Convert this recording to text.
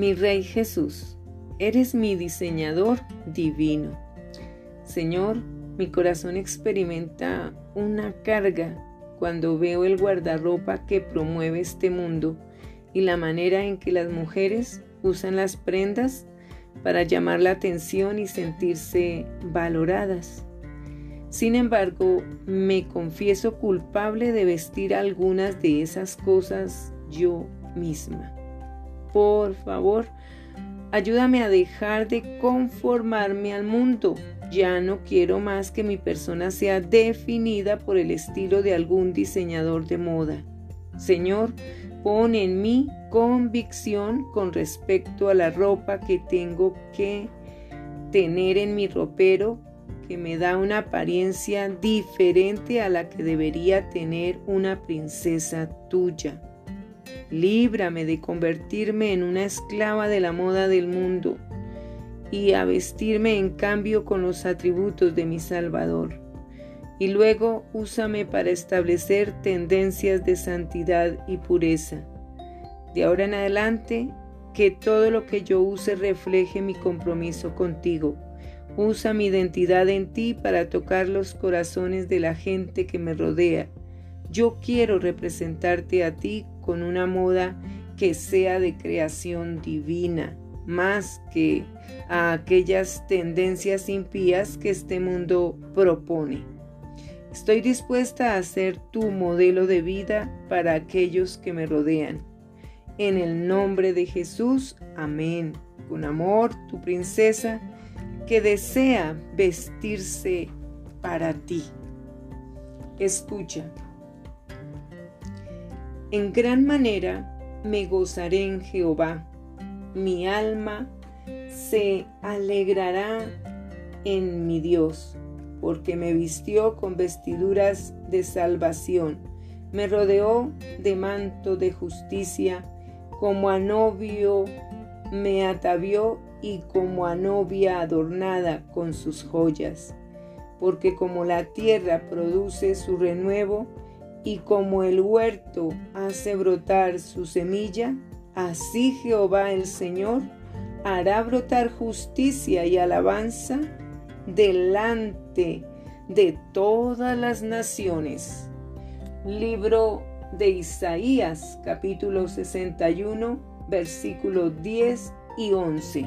Mi Rey Jesús, eres mi diseñador divino. Señor, mi corazón experimenta una carga cuando veo el guardarropa que promueve este mundo y la manera en que las mujeres usan las prendas para llamar la atención y sentirse valoradas. Sin embargo, me confieso culpable de vestir algunas de esas cosas yo misma. Por favor, ayúdame a dejar de conformarme al mundo. Ya no quiero más que mi persona sea definida por el estilo de algún diseñador de moda. Señor, pon en mí convicción con respecto a la ropa que tengo que tener en mi ropero que me da una apariencia diferente a la que debería tener una princesa tuya. Líbrame de convertirme en una esclava de la moda del mundo y a vestirme en cambio con los atributos de mi Salvador. Y luego úsame para establecer tendencias de santidad y pureza. De ahora en adelante, que todo lo que yo use refleje mi compromiso contigo. Usa mi identidad en ti para tocar los corazones de la gente que me rodea. Yo quiero representarte a ti con una moda que sea de creación divina, más que a aquellas tendencias impías que este mundo propone. Estoy dispuesta a ser tu modelo de vida para aquellos que me rodean. En el nombre de Jesús, amén. Con amor, tu princesa, que desea vestirse para ti. Escucha. En gran manera me gozaré en Jehová. Mi alma se alegrará en mi Dios, porque me vistió con vestiduras de salvación, me rodeó de manto de justicia, como a novio me atavió y como a novia adornada con sus joyas. Porque como la tierra produce su renuevo y como el huerto hace brotar su semilla, así Jehová el Señor hará brotar justicia y alabanza delante de todas las naciones. Libro de Isaías capítulo 61 versículos 10 y 11.